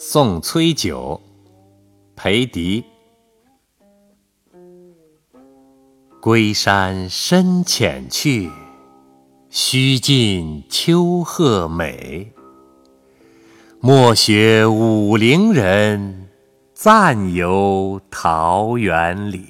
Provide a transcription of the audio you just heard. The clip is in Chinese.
送崔九，裴迪。归山深浅去，须尽丘壑美。莫学武陵人，暂游桃源里。